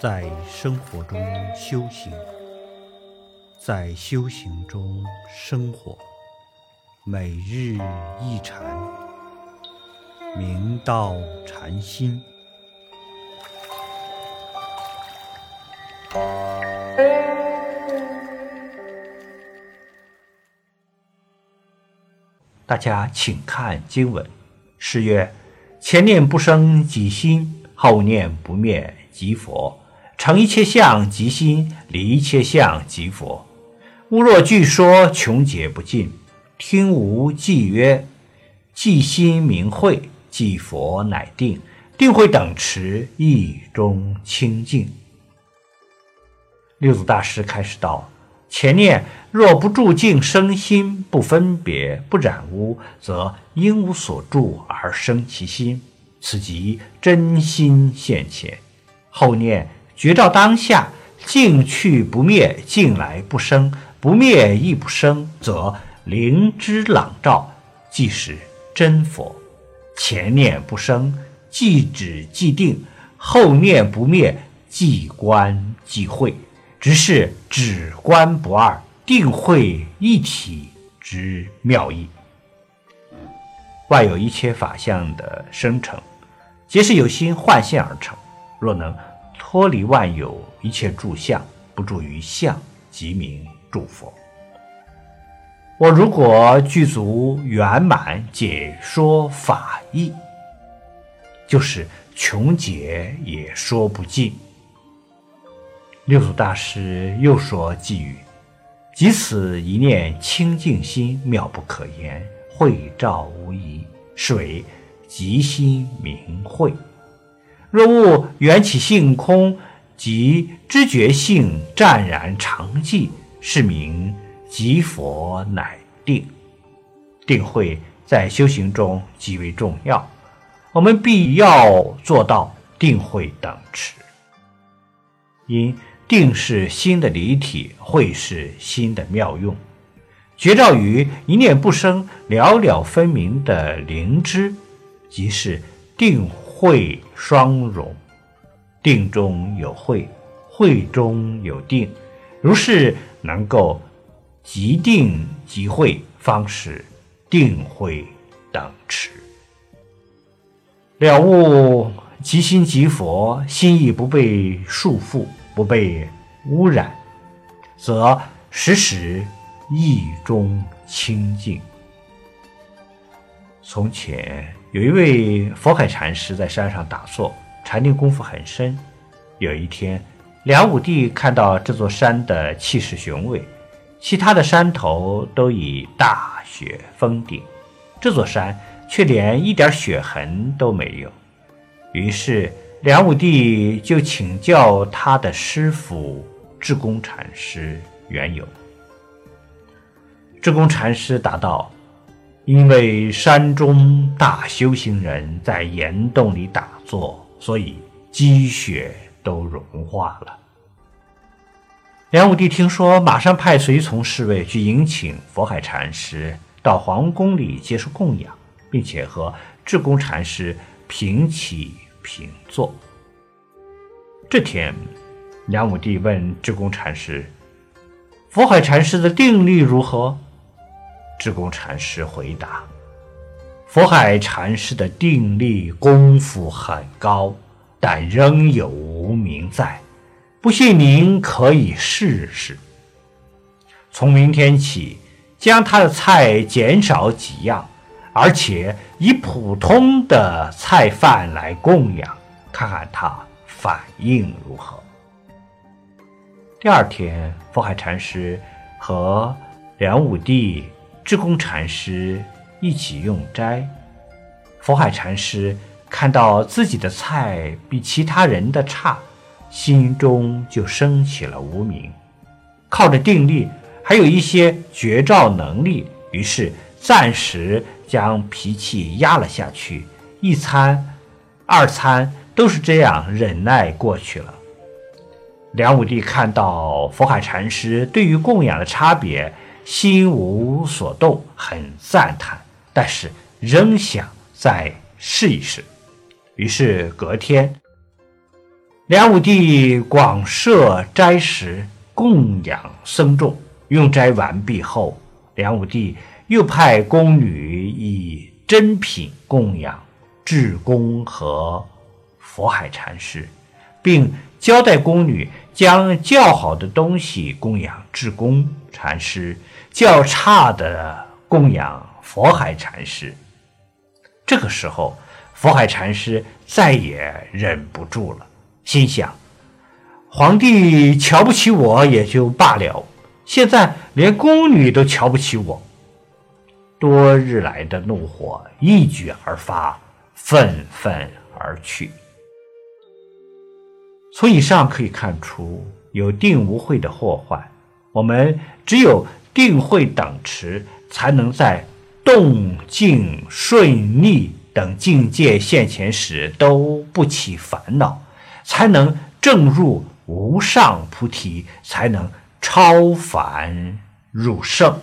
在生活中修行，在修行中生活，每日一禅，明道禅心。大家请看经文，诗曰：“前念不生即心，后念不灭即佛。成一切相即心，离一切相即佛。吾若据说穷解不尽，听吾偈曰：即心明慧，即佛乃定。定慧等持，意中清净。”六祖大师开始道。前念若不住境生心，不分别不染污，则因无所住而生其心，此即真心现前。后念觉照当下，境去不灭，境来不生，不灭亦不生，则灵之朗照，即是真佛。前念不生，即止即定；后念不灭，即观即慧。只是止观不二，定慧一体之妙义。外有一切法相的生成，皆是由心幻现而成。若能脱离万有一切诸相，不住于相，即名诸佛。我如果具足圆满解说法义，就是穷解也说不尽。六祖大师又说寄语：“即此一念清净心，妙不可言，慧照无疑，是为即心明慧。若悟缘起性空，即知觉性湛然常寂，是名即佛乃定。定慧在修行中极为重要，我们必要做到定慧等持，因。”定是心的离体，慧是心的妙用，觉照于一念不生、了了分明的灵知，即是定会双融。定中有慧，慧中有定，如是能够即定即会，方是定慧等持。了悟即心即佛，心意不被束缚。不被污染，则时时意中清净。从前有一位佛海禅师在山上打坐，禅定功夫很深。有一天，梁武帝看到这座山的气势雄伟，其他的山头都已大雪封顶，这座山却连一点雪痕都没有。于是。梁武帝就请教他的师傅智公禅师缘由。智公禅师答道：“因为山中大修行人在岩洞里打坐，所以积雪都融化了。”梁武帝听说，马上派随从侍卫去迎请佛海禅师到皇宫里接受供养，并且和智公禅师平起。平坐。这天，梁武帝问智公禅师：“佛海禅师的定力如何？”智公禅师回答：“佛海禅师的定力功夫很高，但仍有无名在。不信您可以试试。从明天起，将他的菜减少几样。”而且以普通的菜饭来供养，看看他反应如何。第二天，佛海禅师和梁武帝、智公禅师一起用斋。佛海禅师看到自己的菜比其他人的差，心中就升起了无名。靠着定力，还有一些绝招能力，于是暂时。将脾气压了下去，一餐、二餐都是这样忍耐过去了。梁武帝看到佛海禅师对于供养的差别，心无所动，很赞叹，但是仍想再试一试。于是隔天，梁武帝广设斋食供养僧众，用斋完毕后，梁武帝又派宫女以珍品供养智公和佛海禅师，并交代宫女将较好的东西供养智公禅师，较差的供养佛海禅师。这个时候，佛海禅师再也忍不住了，心想：皇帝瞧不起我也就罢了，现在连宫女都瞧不起我，多日来的怒火一举而发，愤愤而去。从以上可以看出，有定无会的祸患。我们只有定会等持，才能在动静顺逆等境界现前时都不起烦恼，才能正入无上菩提，才能超凡入圣。